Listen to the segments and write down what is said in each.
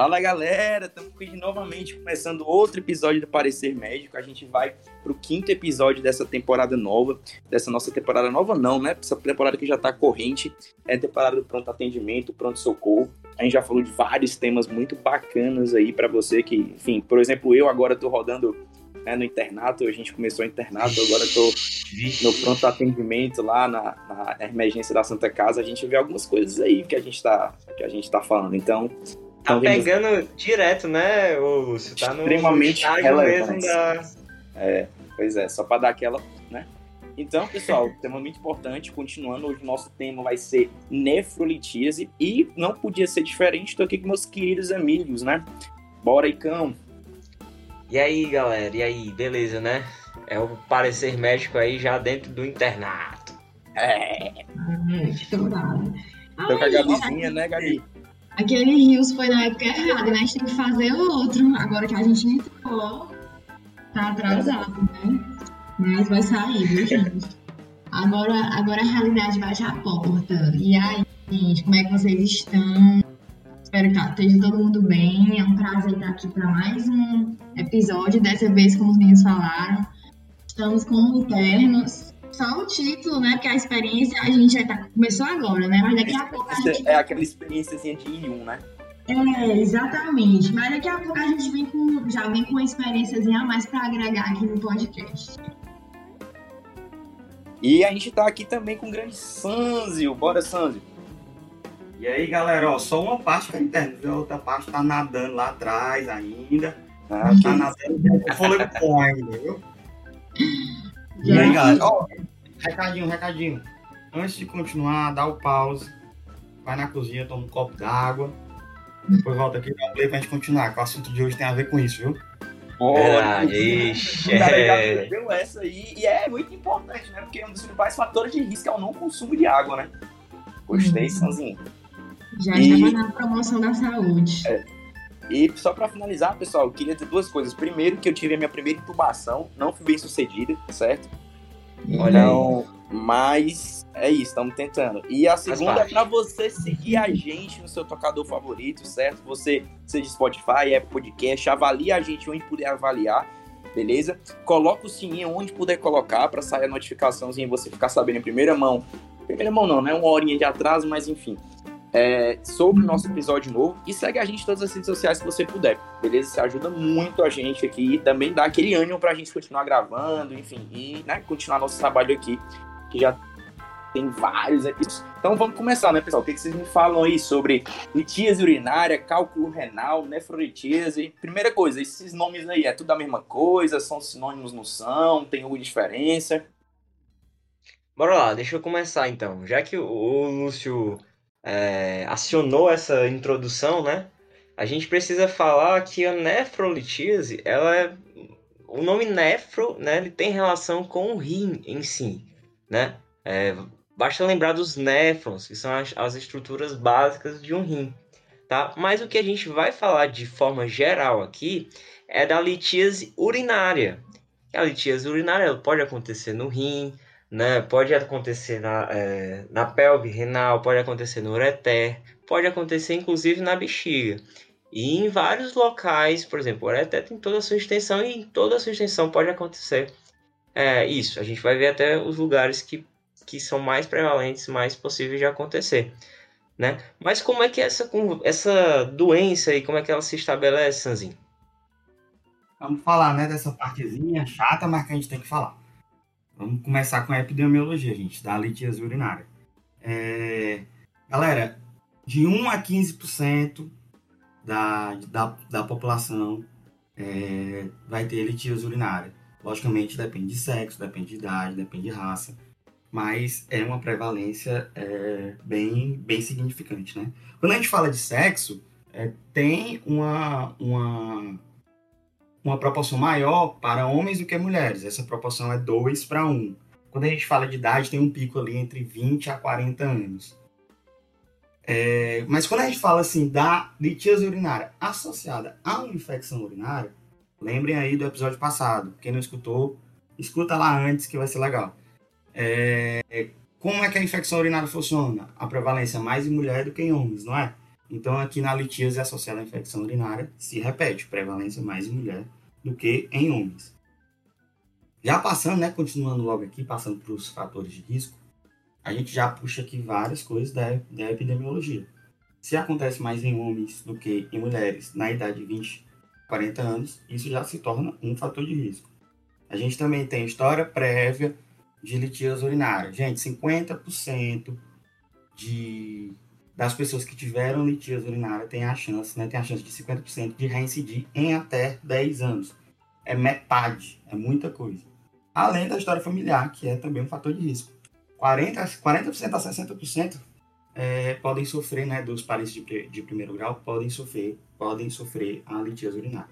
Fala galera, estamos aqui novamente começando outro episódio do Parecer Médico. A gente vai para o quinto episódio dessa temporada nova, dessa nossa temporada nova não, né? Essa temporada que já está corrente, é a temporada do pronto atendimento, pronto socorro. A gente já falou de vários temas muito bacanas aí para você que, enfim, por exemplo, eu agora estou rodando né, no internato, a gente começou o internato, agora estou no pronto atendimento lá na, na, emergência da Santa Casa. A gente vê algumas coisas aí que a gente está que a gente tá falando. Então, Tá pegando direto, né, Lúcio? Tá no extremamente relevante. Da... É, pois é, só para dar aquela, né? Então, pessoal, tema muito importante. Continuando, hoje o nosso tema vai ser nefrolitíase e não podia ser diferente. Estou aqui com meus queridos amigos, né? Bora aí, cão. E aí, galera? E aí, beleza, né? É o parecer médico aí já dentro do internato. É. É, Tô com a Gabizinha, né, Gabi? Aquele rios foi na época errada, né? A gente tem que fazer outro. Agora que a gente entrou, tá atrasado, né? Mas vai sair, viu, gente? Agora, agora a realidade bate a porta. E aí, gente, como é que vocês estão? Espero que tá, esteja todo mundo bem. É um prazer estar aqui para mais um episódio. Dessa vez, como os meninos falaram, estamos com internos só o título, né? Porque a experiência a gente já tá, começou agora, né? Mas daqui a pouco a gente... É aquela experiência de I1, né? É, exatamente. Mas daqui a pouco a gente vem com, já vem com uma experiência a mais para agregar aqui no podcast. E a gente tá aqui também com o grande Sanzio. Bora, Sanzio. E aí, galera, ó, só uma parte tá interna, a outra parte tá nadando lá atrás ainda. Ah, tá nadando com fôlego com ainda, viu? E aí, galera, ó, recadinho, recadinho. Antes de continuar, dá o pause, vai na cozinha, toma um copo d'água, depois volta aqui dá um play pra gente continuar, que o assunto de hoje tem a ver com isso, viu? Olha, ixi, é. Viu essa aí, e é muito importante, né? Porque um dos principais fatores de risco é o não consumo de água, né? Gostei, hum. Sanzinho. Já e... estava na promoção da saúde. É. E só para finalizar, pessoal, eu queria dizer duas coisas. Primeiro, que eu tive a minha primeira intubação, não fui bem sucedida, certo? Então, mas é isso, estamos tentando. E a segunda é para você seguir a gente no seu tocador favorito, certo? Você, seja Spotify, Apple Podcast, avalie a gente onde puder avaliar, beleza? Coloca o sininho onde puder colocar para sair a notificaçãozinha e você ficar sabendo em primeira mão. Primeira mão não, né? Uma horinha de atraso, mas enfim é, sobre o nosso episódio novo e segue a gente em todas as redes sociais se você puder, beleza? Isso ajuda muito a gente aqui e também dá aquele ânimo pra gente continuar gravando, enfim, e né, continuar nosso trabalho aqui, que já tem vários episódios. Então vamos começar, né, pessoal? O que, que vocês me falam aí sobre litíase urinária, cálculo renal, nefrolitíase? Primeira coisa, esses nomes aí, é tudo a mesma coisa? São sinônimos, não são? Tem alguma diferença? Bora lá, deixa eu começar então. Já que o Lúcio é, acionou essa introdução, né? A gente precisa falar que a nefrolitíase, ela é, o nome nefro, né? Ele tem relação com o rim em si, né? É, basta lembrar dos néfrons, que são as, as estruturas básicas de um rim, tá? Mas o que a gente vai falar de forma geral aqui é da litíase urinária. A litíase urinária pode acontecer no rim, né? Pode acontecer na, é, na pelve renal, pode acontecer no ureter, pode acontecer inclusive na bexiga. E em vários locais, por exemplo, o ureter tem toda a sua extensão e em toda a sua extensão pode acontecer é, isso. A gente vai ver até os lugares que, que são mais prevalentes, mais possíveis de acontecer. Né? Mas como é que é essa, essa doença aí, como é que ela se estabelece, Sanzinho? Vamos falar né, dessa partezinha chata, mas que a gente tem que falar. Vamos começar com a epidemiologia, gente, da litíase urinária. É, galera, de 1 a 15% da, da, da população é, vai ter litíase urinária. Logicamente, depende de sexo, depende de idade, depende de raça, mas é uma prevalência é, bem, bem significante, né? Quando a gente fala de sexo, é, tem uma, uma uma proporção maior para homens do que mulheres. Essa proporção é 2 para 1. Quando a gente fala de idade, tem um pico ali entre 20 a 40 anos. É, mas quando a gente fala assim da litíase urinária associada a uma infecção urinária, lembrem aí do episódio passado. Quem não escutou, escuta lá antes que vai ser legal. É, como é que a infecção urinária funciona? A prevalência é mais em mulher do que em homens, não é? Então, aqui na litíase associada à infecção urinária, se repete, prevalência mais em mulher do que em homens. Já passando, né, continuando logo aqui, passando para os fatores de risco, a gente já puxa aqui várias coisas da, da epidemiologia. Se acontece mais em homens do que em mulheres na idade de 20, 40 anos, isso já se torna um fator de risco. A gente também tem história prévia de litíase urinária. Gente, 50% de, das pessoas que tiveram litíase urinária tem a chance, né, tem a chance de 50% de reincidir em até 10 anos. É metade, é muita coisa. Além da história familiar, que é também um fator de risco. 40%, 40 a 60% é, podem sofrer, né, dos parentes de, de primeiro grau, podem sofrer, podem sofrer a litíase urinária.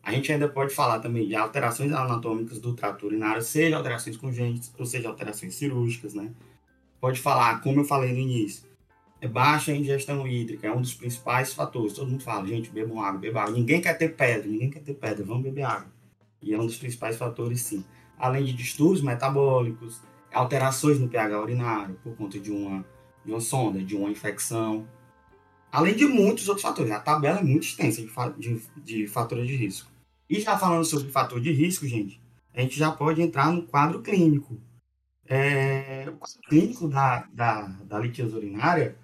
A gente ainda pode falar também de alterações anatômicas do trato urinário, seja alterações congênitas ou seja alterações cirúrgicas, né? Pode falar, como eu falei no início, é baixa ingestão hídrica, é um dos principais fatores. Todo mundo fala, gente, bebam água, bebam água. Ninguém quer ter pedra, ninguém quer ter pedra, vamos beber água. E é um dos principais fatores, sim. Além de distúrbios metabólicos, alterações no pH urinário por conta de uma, de uma sonda, de uma infecção. Além de muitos outros fatores. A tabela é muito extensa de, de, de fatores de risco. E já falando sobre fator de risco, gente, a gente já pode entrar no quadro clínico. É, o quadro clínico da, da, da litíase urinária,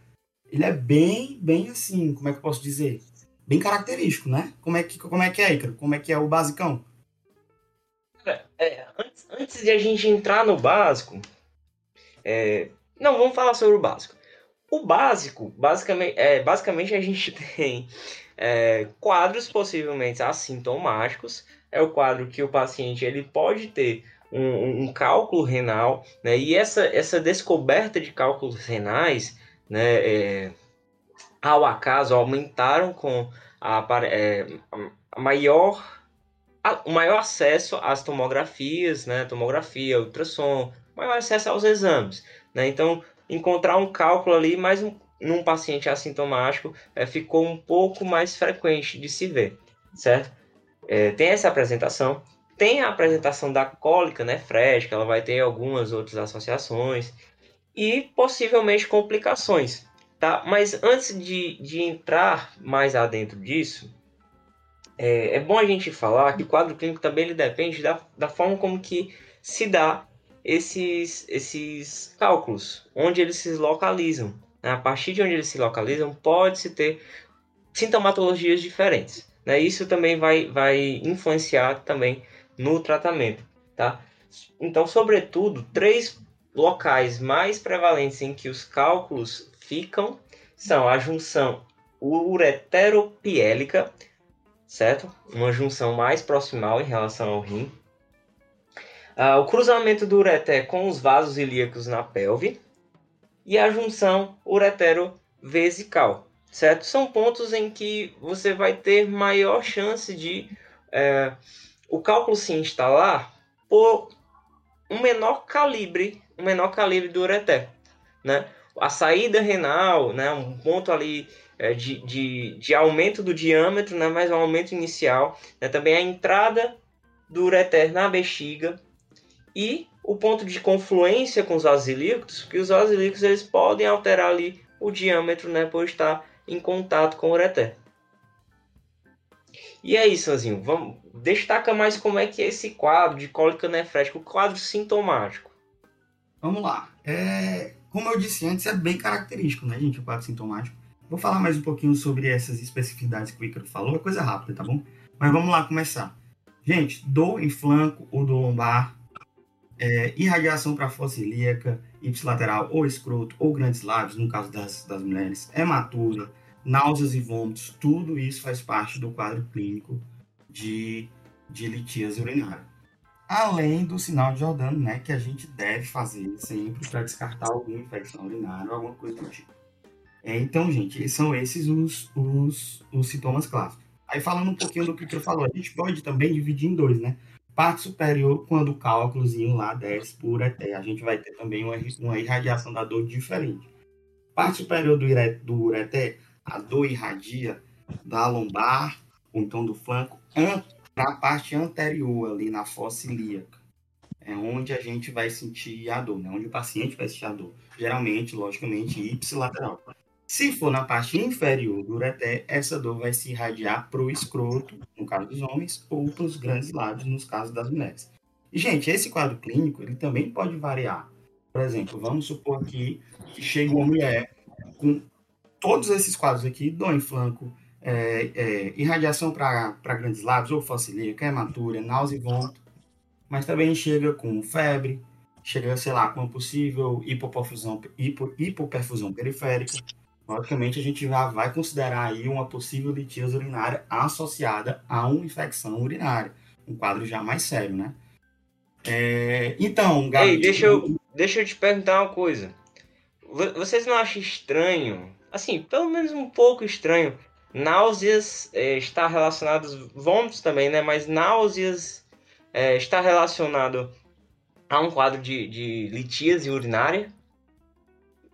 ele é bem, bem assim, como é que eu posso dizer? Bem característico, né? Como é que, como é, que é, Icaro? Como é que é o basicão? É, antes, antes de a gente entrar no básico, é, não, vamos falar sobre o básico. O básico, basicamente, é, basicamente a gente tem é, quadros possivelmente assintomáticos. É o quadro que o paciente ele pode ter um, um cálculo renal, né? E essa, essa descoberta de cálculos renais, né? É, ao acaso aumentaram com a, é, a maior o maior acesso às tomografias, né? Tomografia, ultrassom, maior acesso aos exames, né? Então, encontrar um cálculo ali, mais um, num paciente assintomático, é, ficou um pouco mais frequente de se ver, certo? É, tem essa apresentação, tem a apresentação da cólica nefrética, ela vai ter algumas outras associações e possivelmente complicações, tá? Mas antes de, de entrar mais adentro disso, é, é, bom a gente falar que o quadro clínico também ele depende da, da forma como que se dá esses, esses cálculos, onde eles se localizam. Né? A partir de onde eles se localizam, pode-se ter sintomatologias diferentes. Né? Isso também vai, vai influenciar também no tratamento. Tá? Então, sobretudo, três locais mais prevalentes em que os cálculos ficam são a junção ureteropiélica, certo? Uma junção mais proximal em relação ao rim. Ah, o cruzamento do ureter com os vasos ilíacos na pelve e a junção uretero-vesical, certo? São pontos em que você vai ter maior chance de é, o cálculo se instalar por um menor calibre, um menor calibre do ureter, né? A saída renal, né? Um ponto ali é, de, de, de, aumento do diâmetro, né, mas um aumento inicial, né, também a entrada do ureter na bexiga e o ponto de confluência com os vasilíquos, porque os vasilíquos eles podem alterar ali o diâmetro, né, por estar em contato com o ureter. E é isso, Anzinho. Vamos destaca mais como é que é esse quadro de cólica nefrética, o quadro sintomático. Vamos lá. É, como eu disse antes, é bem característico, né, gente, o quadro sintomático. Vou falar mais um pouquinho sobre essas especificidades que o Ícaro falou, é coisa rápida, tá bom? Mas vamos lá começar. Gente, dor em flanco ou dor lombar, é, irradiação para fossa ilíaca, ipsilateral ou escroto ou grandes lábios, no caso das, das mulheres, hematura, náuseas e vômitos, tudo isso faz parte do quadro clínico de, de litíase urinária. Além do sinal de Jordano, né, que a gente deve fazer sempre para descartar alguma infecção urinária ou alguma coisa do tipo. É, então, gente, são esses os, os, os sintomas clássicos. Aí, falando um pouquinho do que eu falou, a gente pode também dividir em dois, né? Parte superior, quando o cálculozinho lá desce por ET, a gente vai ter também uma, uma irradiação da dor diferente. Parte superior do, do ureté, a dor irradia da lombar, ou então do flanco, para a parte anterior, ali na fossa ilíaca. É onde a gente vai sentir a dor, né? Onde o paciente vai sentir a dor. Geralmente, logicamente, ipsilateral. Se for na parte inferior do ureter, essa dor vai se irradiar para o escroto, no caso dos homens, ou para os grandes lábios, no caso das mulheres. E, gente, esse quadro clínico, ele também pode variar. Por exemplo, vamos supor aqui que chega uma mulher com todos esses quadros aqui, dor em flanco, é, é, irradiação para grandes lábios, ou facilíaca, hematura, náusea e vômito, mas também chega com febre, chega, sei lá, com uma possível hipoperfusão, hipo, hipoperfusão periférica. Logicamente, a gente já vai considerar aí uma possível litíase urinária associada a uma infecção urinária, um quadro já mais sério, né? É, então, Gabi... Ei, deixa eu, deixa eu te perguntar uma coisa. Vocês não acham estranho, assim, pelo menos um pouco estranho, náuseas é, estar relacionados, vômitos também, né? Mas náuseas é, está relacionado a um quadro de, de litíase urinária?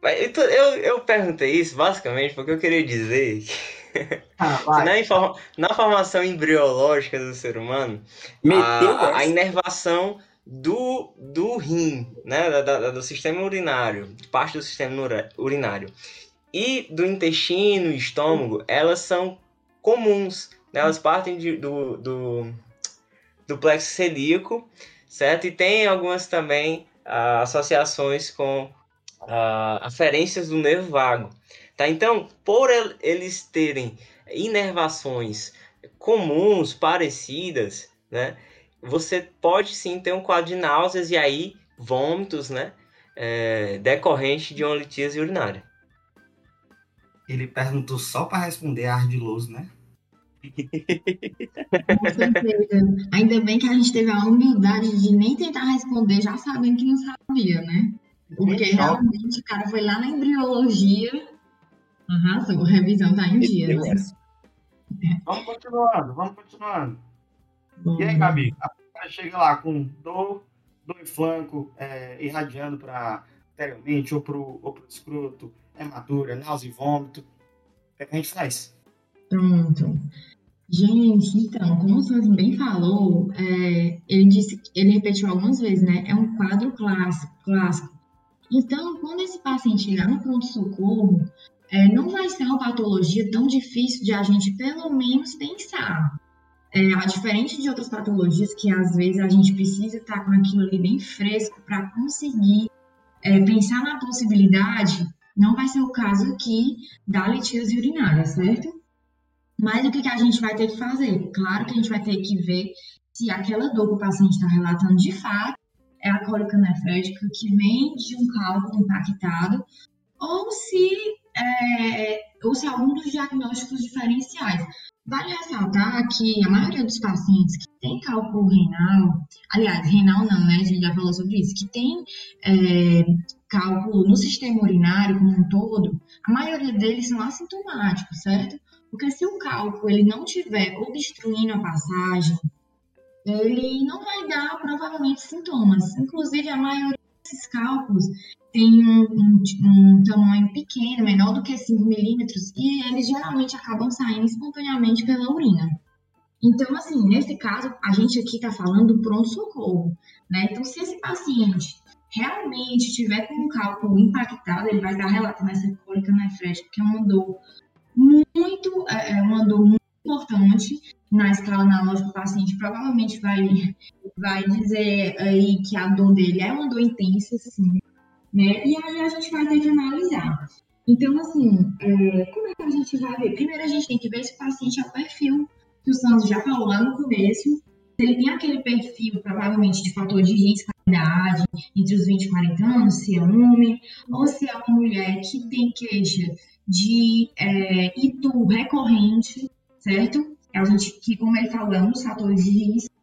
Eu, eu, eu perguntei isso basicamente porque eu queria dizer que ah, na, na, formação embriológica do ser humano, a, a, inervação do, do rim, né, da, da, do sistema urinário, parte do sistema urinário, e do intestino e estômago, elas são comuns. Né? Elas partem de, do, do, do plexo celíaco, certo? E tem algumas também uh, associações com uh, aferências do nervo vago. Tá? Então, por eles terem inervações comuns, parecidas, né? Você pode sim ter um quadro de náuseas e aí vômitos, né? É, decorrente de uma litíase urinária. Ele perguntou só para responder ardiloso, né? Com certeza. Ainda bem que a gente teve a humildade de nem tentar responder, já sabendo que não sabia, né? Porque realmente o cara foi lá na embriologia, arrasou, a revisão tá em dia. Né? Vamos continuando, vamos continuando. Bom, e aí, Gabi? A cara chega lá com dor, dor em flanco, é, irradiando para anteriormente ou pro, ou pro escroto, hematura, náusea e vômito. O que, é que a gente faz? Pronto. Gente, então, como o Santos bem falou, é, ele disse, ele repetiu algumas vezes, né? É um quadro clássico, clássico. Então, quando esse paciente chegar no pronto-socorro, é, não vai ser uma patologia tão difícil de a gente, pelo menos, pensar. É, diferente de outras patologias que às vezes a gente precisa estar com aquilo ali bem fresco para conseguir é, pensar na possibilidade, não vai ser o caso aqui da litíase urinária, certo? Mas o que, que a gente vai ter que fazer? Claro que a gente vai ter que ver se aquela dor que o paciente está relatando de fato é a cólica nefrética que vem de um cálculo impactado ou se, é, ou se algum dos diagnósticos diferenciais. Vale ressaltar que a maioria dos pacientes que tem cálculo renal, aliás, renal não, né? A gente já falou sobre isso, que tem é, cálculo no sistema urinário como um todo, a maioria deles são assintomáticos, certo? Porque se o cálculo ele não tiver obstruindo a passagem, ele não vai dar provavelmente sintomas. Inclusive, a maioria desses cálculos tem um, um, um, tamanho pequeno, menor do que 5 milímetros, e eles geralmente acabam saindo espontaneamente pela urina. Então, assim, nesse caso, a gente aqui está falando do pronto-socorro, né? Então, se esse paciente realmente tiver com um cálculo impactado, ele vai estar relatando essa cólica nefrética, que é uma dor muito, é, é uma dor muito importante na escala analógica, o paciente provavelmente vai, vai dizer aí que a dor dele é uma dor intensa, sim, né? E aí a gente vai ter que analisar. Então, assim, é, como é que a gente vai ver? Primeiro a gente tem que ver se o paciente é o perfil que o Santos já falou lá no começo, se ele tem aquele perfil, provavelmente, de fator de risco, idade, entre os 20 e 40 anos, se é homem, ou se é uma mulher que tem queixa de é, recorrente, certo? A gente, que como ele falou, é um dos fatores de risco.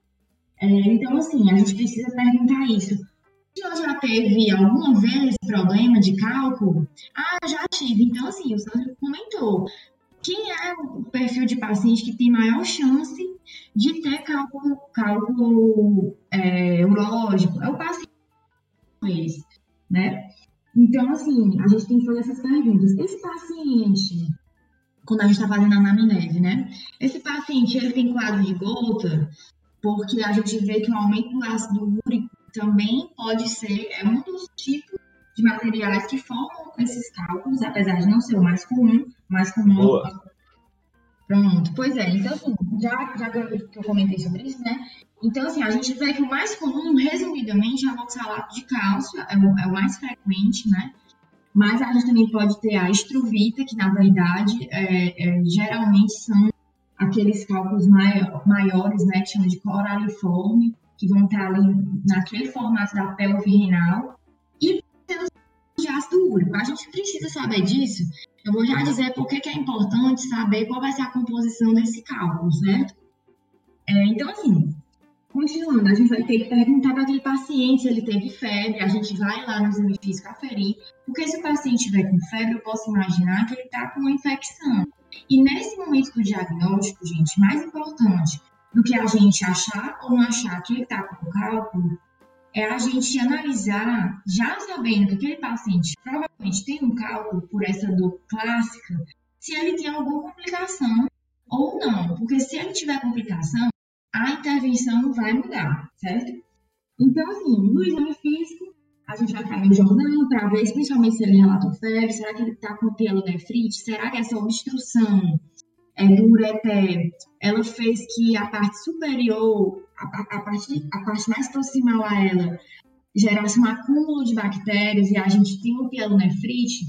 É, então, assim, a gente precisa perguntar isso. Se já teve alguma vez problema de cálculo? Ah, já tive. Então, assim, o Sandro comentou. Quem é o perfil de paciente que tem maior chance de ter cálculo, cálculo é, urológico? É o paciente né? Então, assim, a gente tem que fazer essas perguntas. Esse paciente, quando a gente está fazendo a anamnese, né? Esse paciente, ele tem quadro de gota, porque a gente vê que o aumento do ácido úrico também pode ser, é um dos tipos de materiais que formam esses cálculos, apesar de não ser o mais comum, mais comum. Boa. Pronto, pois é. Então, assim, já, já que eu comentei sobre isso, né? Então, assim, a gente vê que o mais comum, resumidamente, é o oxalato de cálcio, é o, é o mais frequente, né? Mas a gente também pode ter a estruvita, que na verdade é, é, geralmente são aqueles cálculos maior, maiores, né, que chama de coraliforme, que vão estar ali naquele formato da pelve renal, e de ácido úrico. A gente precisa saber disso. Eu vou já dizer por que é importante saber qual vai ser a composição desse cálculo, certo? É, então, assim, Continuando, a gente vai ter que perguntar para aquele paciente se ele teve febre, a gente vai lá no exame físico aferir, porque se o paciente estiver com febre, eu posso imaginar que ele está com uma infecção. E nesse momento do diagnóstico, gente, mais importante do que a gente achar ou não achar que ele está com cálculo, é a gente analisar, já sabendo que aquele paciente provavelmente tem um cálculo por essa dor clássica, se ele tem alguma complicação ou não. Porque se ele tiver complicação, a intervenção vai mudar, certo? Então, assim, no exame físico, a gente vai ficar no jornal para ver, principalmente se ele relatou febre, será que ele está com pielonefrite, será que essa obstrução é, do ureter, ela fez que a parte superior, a, a, parte, a parte mais proximal a ela, gerasse um acúmulo de bactérias e a gente tem um pielonefrite?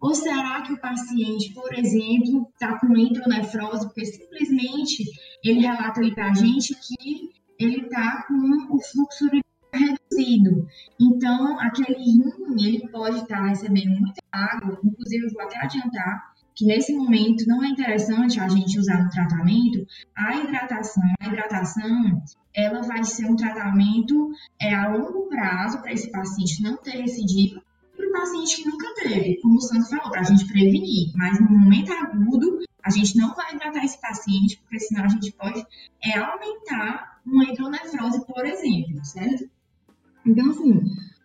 Ou será que o paciente, por exemplo, está com entronefrose porque simplesmente ele relata ali para a gente que ele está com o fluxo reduzido. Então, aquele rim, ele pode estar tá recebendo muita água, inclusive eu vou até adiantar que nesse momento não é interessante a gente usar no tratamento a hidratação. A hidratação, ela vai ser um tratamento é, a longo prazo para esse paciente não ter recidiva, para o paciente que nunca teve, como o Santos falou, para a gente prevenir. Mas no momento agudo, a gente não vai tratar esse paciente, porque senão a gente pode é, aumentar uma hidronefrose, por exemplo, certo? Então, assim,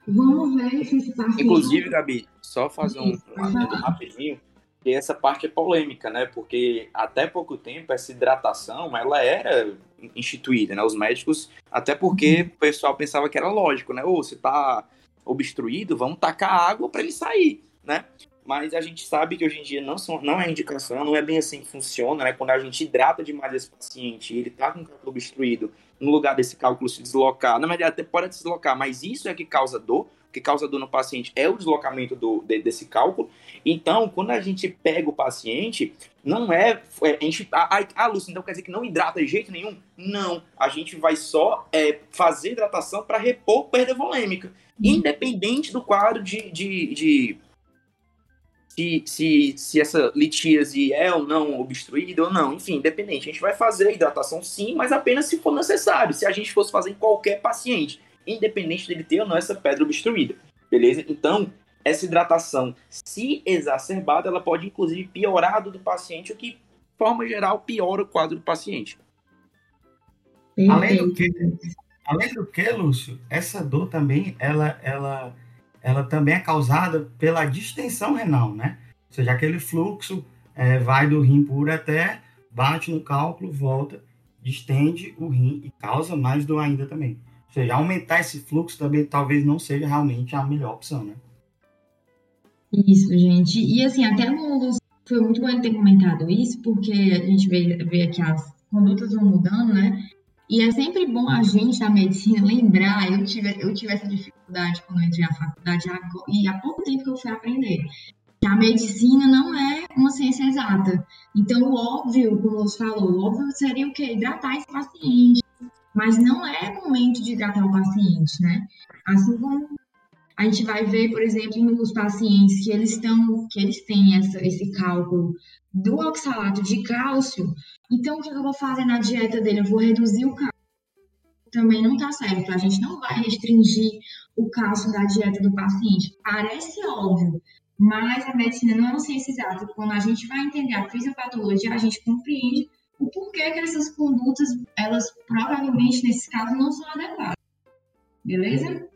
vamos ver se esse paciente... Inclusive, Gabi, só fazer um, um rapidinho, que essa parte é polêmica, né? Porque até pouco tempo essa hidratação, ela era instituída, né? Os médicos, até porque uhum. o pessoal pensava que era lógico, né? Ou você tá obstruído, vamos tacar água para ele sair, né? Mas a gente sabe que hoje em dia não, são, não é indicação, não é bem assim que funciona, né? Quando a gente hidrata demais esse paciente e ele tá com o cálculo obstruído, no lugar desse cálculo se deslocar, na verdade até pode deslocar, mas isso é que causa dor, o que causa dor no paciente é o deslocamento do, de, desse cálculo. Então, quando a gente pega o paciente, não é. é a gente, ah, ah, Lúcio, então quer dizer que não hidrata de jeito nenhum? Não. A gente vai só é, fazer hidratação para repor perda volêmica independente do quadro de, de, de se, se, se essa litíase é ou não obstruída ou não, enfim, independente. A gente vai fazer a hidratação sim, mas apenas se for necessário, se a gente fosse fazer em qualquer paciente, independente dele ter ou não essa pedra obstruída, beleza? Então, essa hidratação, se exacerbada, ela pode inclusive piorar a do paciente, o que, de forma geral, piora o quadro do paciente. Além do que, Além do que, Lúcio, essa dor também, ela, ela, ela também é causada pela distensão renal, né? Ou seja, aquele fluxo é, vai do rim puro até, bate no cálculo, volta, distende o rim e causa mais dor ainda também. Ou seja, aumentar esse fluxo também talvez não seja realmente a melhor opção, né? Isso, gente. E assim, até o Lúcio foi muito bom ter comentado isso, porque a gente vê, vê que as condutas vão mudando, né? E é sempre bom a gente da medicina lembrar, eu tive, eu tive essa dificuldade quando eu entrei na faculdade, e há pouco tempo que eu fui aprender, que a medicina não é uma ciência exata. Então, o óbvio, como você falou, o óbvio seria o quê? Hidratar esse paciente. Mas não é momento de hidratar o paciente, né? Assim como a gente vai ver, por exemplo, nos pacientes que eles estão, que eles têm essa, esse cálculo do oxalato de cálcio, então o que eu vou fazer na dieta dele? Eu vou reduzir o cálcio. Também não está certo. A gente não vai restringir o cálcio da dieta do paciente. Parece óbvio, mas a medicina não é uma ciência exata. Quando a gente vai entender a fisiopatologia, a gente compreende o porquê que essas condutas, elas provavelmente, nesses casos, não são adequadas. Beleza?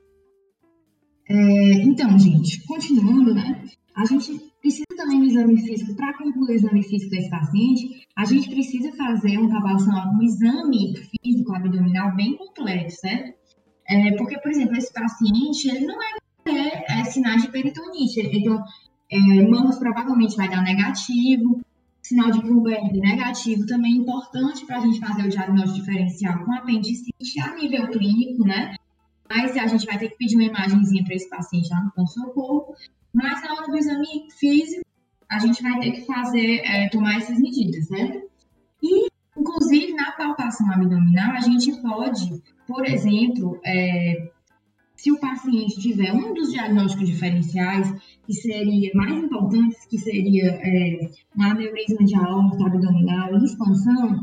É, então, gente, continuando, né? A gente precisa também do exame físico, para concluir o exame físico desse paciente, a gente precisa fazer um exame físico abdominal bem completo, certo? É, porque, por exemplo, esse paciente, ele não é ter sinais de peritonite. Então, é, mãos provavelmente vai dar negativo, sinal de Bloomberg negativo também é importante para a gente fazer o diagnóstico diferencial com apendicite a nível clínico, né? Mas a gente vai ter que pedir uma imagenzinha para esse paciente lá no pronto-socorro. Mas na hora do exame físico, a gente vai ter que fazer, é, tomar essas medidas, certo? E, inclusive, na palpação abdominal, a gente pode, por exemplo, é, se o paciente tiver um dos diagnósticos diferenciais, que seria mais importantes, que seria é, um aneurisma de aorta abdominal e expansão,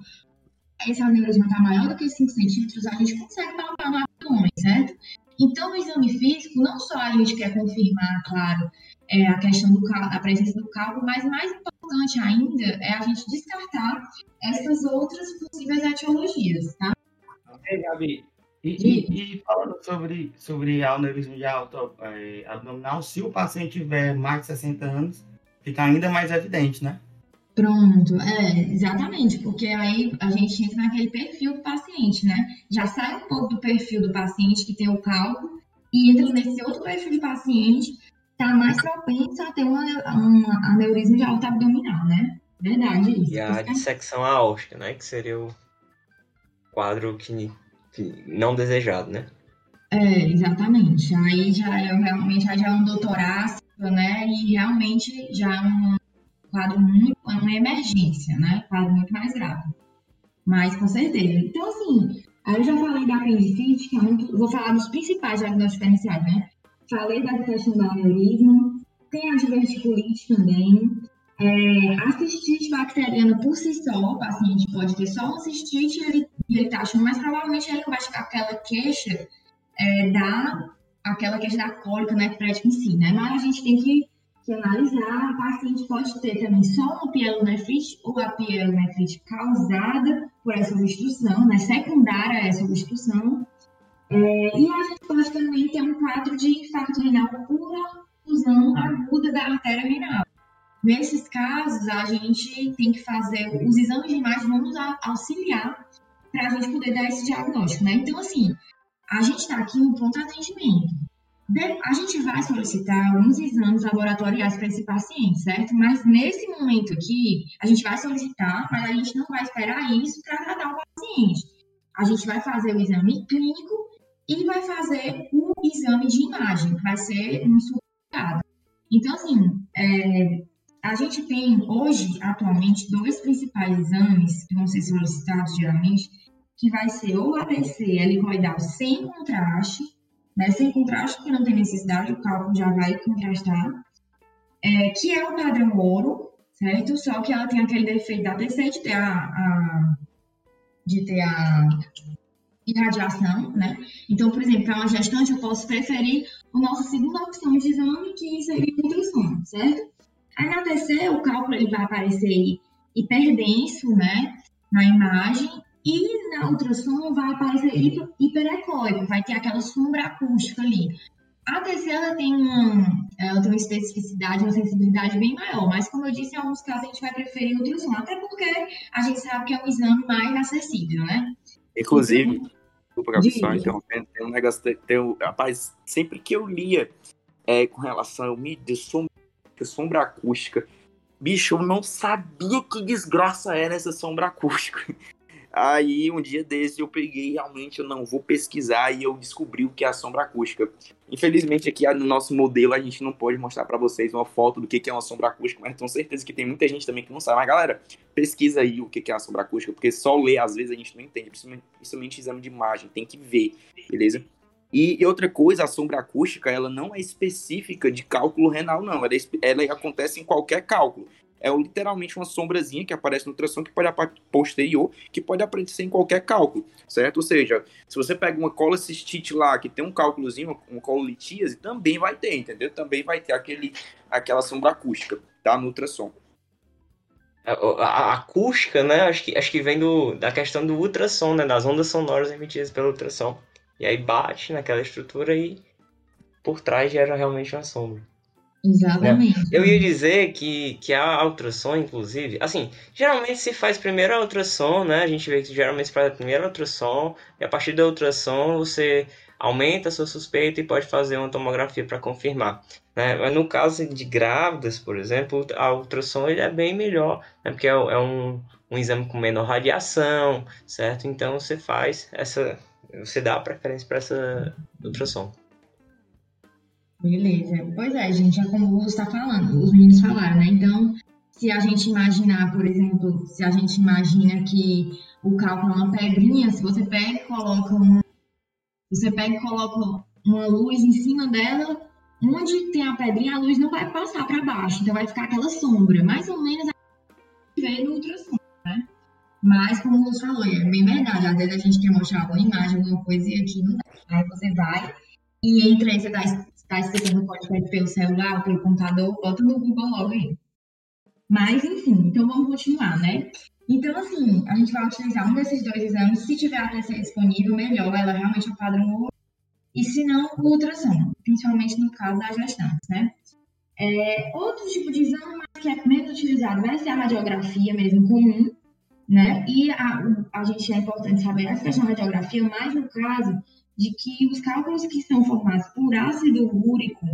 esse aneurisma está maior do que 5 centímetros, a gente consegue palpar no abdômen, certo? Então, no exame físico, não só a gente quer confirmar, claro, é, a questão do a presença do cálculo, mas mais importante ainda é a gente descartar essas outras possíveis etiologias, tá? Ok, Gabi. E, e, e, falando sobre, sobre aneurisma de alta é, abdominal, se o paciente tiver mais de 60 anos, fica ainda mais evidente, né? Pronto, é, exatamente, porque aí a gente entra naquele perfil do paciente, né? Já sai um pouco do perfil do paciente que tem o cálculo e entra nesse outro perfil de paciente está mais propenso a ter uma, uma aneurisma de alta abdominal, né? Verdade isso. E a dissecção aórtica, né? Que seria o quadro que, que não desejado, né? É, exatamente. Aí já é realmente já é um doutorácio, né? E realmente já é um quadro muito, é uma emergência, né? Quadro muito mais grave. Mas com certeza. Então, assim, aí eu já falei da apendicite, que é muito. Vou falar dos principais diagnósticos diferenciais, né? Falei da questão do aneurisma, tem a diverticulite também. É, a cistite bacteriana por si só, o paciente pode ter só uma cistite e ele, ele tá achando, mas provavelmente ele vai ficar aquela queixa é, da aquela queixa da cólica nefrética em si, né? Mas a gente tem que, que analisar, o paciente pode ter também só uma pielonefrite ou a pielonefrite causada por essa obstrução, né? Secundária a essa obstrução. É, e a gente pode também ter um quadro de infarto renal por oclusão aguda da artéria renal. Nesses casos, a gente tem que fazer os exames de imagem, vamos auxiliar para a gente poder dar esse diagnóstico, né? Então, assim, a gente está aqui no pronto atendimento. A gente vai solicitar alguns exames laboratoriais para esse paciente, certo? Mas nesse momento aqui, a gente vai solicitar, mas a gente não vai esperar isso para tratar o paciente. A gente vai fazer o exame clínico e vai fazer um exame de imagem, que vai ser um supermercado. Então, assim, é, a gente tem hoje, atualmente, dois principais exames que vão ser solicitados geralmente, que vai ser ou ATC helicoidal sem contraste, né, sem contraste, porque não tem necessidade, o cálculo já vai contrastar, é, que é o padrão ouro, certo? Só que ela tem aquele defeito da ATC de ter a, a de ter a irradiação, né? Então, por exemplo, para uma gestante, eu posso preferir a nossa segunda opção de exame, que seria o ultrassom, certo? Aí na TC, o cálculo ele vai aparecer hiperdenso, né, na imagem, e na ultrassom vai aparecer hiperecóico, vai ter aquela sombra acústica ali. A TC ela tem, uma, ela tem uma especificidade, uma sensibilidade bem maior, mas como eu disse, em alguns casos a gente vai preferir o ultrassom, até porque a gente sabe que é um exame mais acessível, né? Inclusive, Desculpa, Gabi, só interrompendo. Tem um negócio. Tem, um, rapaz, sempre que eu lia é, com relação ao mídia de sombra, sombra acústica, bicho, eu não sabia que desgraça era essa sombra acústica. Aí um dia desse eu peguei, realmente eu não vou pesquisar e eu descobri o que é a sombra acústica. Infelizmente aqui no nosso modelo a gente não pode mostrar para vocês uma foto do que é uma sombra acústica, mas tenho certeza que tem muita gente também que não sabe. Mas galera, pesquisa aí o que é a sombra acústica, porque só ler às vezes a gente não entende, principalmente, principalmente exame de imagem, tem que ver, beleza? E, e, outra coisa, a sombra acústica, ela não é específica de cálculo renal, não. Ela, é, ela acontece em qualquer cálculo é literalmente uma sombrazinha que aparece no ultrassom que pode posterior, que pode aparecer em qualquer cálculo, certo? Ou seja, se você pega uma colocistite lá que tem um cálculozinho, uma cololitíase, também vai ter, entendeu? Também vai ter aquele, aquela sombra acústica, tá? No ultrassom. A, a, acústica, né? Acho que, acho que vem do, da questão do ultrassom, né? Das ondas sonoras emitidas pelo ultrassom. E aí bate naquela estrutura e por trás gera realmente uma sombra. Exatamente. Eu ia dizer que, que a ultrassom, inclusive, assim, geralmente se faz primeiro a ultrassom, né? A gente vê que geralmente se faz a primeira ultrassom, e a partir da ultrassom você aumenta a sua suspeita e pode fazer uma tomografia para confirmar. Né? Mas no caso de grávidas, por exemplo, a ultrassom ele é bem melhor, né? porque é, é um, um exame com menor radiação, certo? Então você faz essa, você dá preferência para essa ultrassom. Beleza. Pois é, gente, é como o Lúcio está falando, os meninos falaram, né? Então, se a gente imaginar, por exemplo, se a gente imagina que o cálculo é uma pedrinha, se você pega e coloca uma, você pega e coloca uma luz em cima dela, onde tem a pedrinha, a luz não vai passar para baixo, então vai ficar aquela sombra, mais ou menos a gente vê no ultrassom, né? Mas, como o Lúcio falou, é bem verdade, às vezes a gente quer mostrar alguma imagem, alguma coisa, e aqui não dá. Aí você vai e entra aí, você dá tá escrevendo o podcast pelo celular, pelo computador, bota no Google logo aí. Mas, enfim, então vamos continuar, né? Então, assim, a gente vai utilizar um desses dois exames. Se tiver a disponível, melhor, ela realmente é padrão. E se não, o ultrassom, principalmente no caso das gestantes, né? É, outro tipo de exame, que é menos utilizado, vai ser a radiografia mesmo comum, né? E a, a gente é importante saber essa questão da radiografia, mas no caso de que os cálculos que são formados por ácido úrico,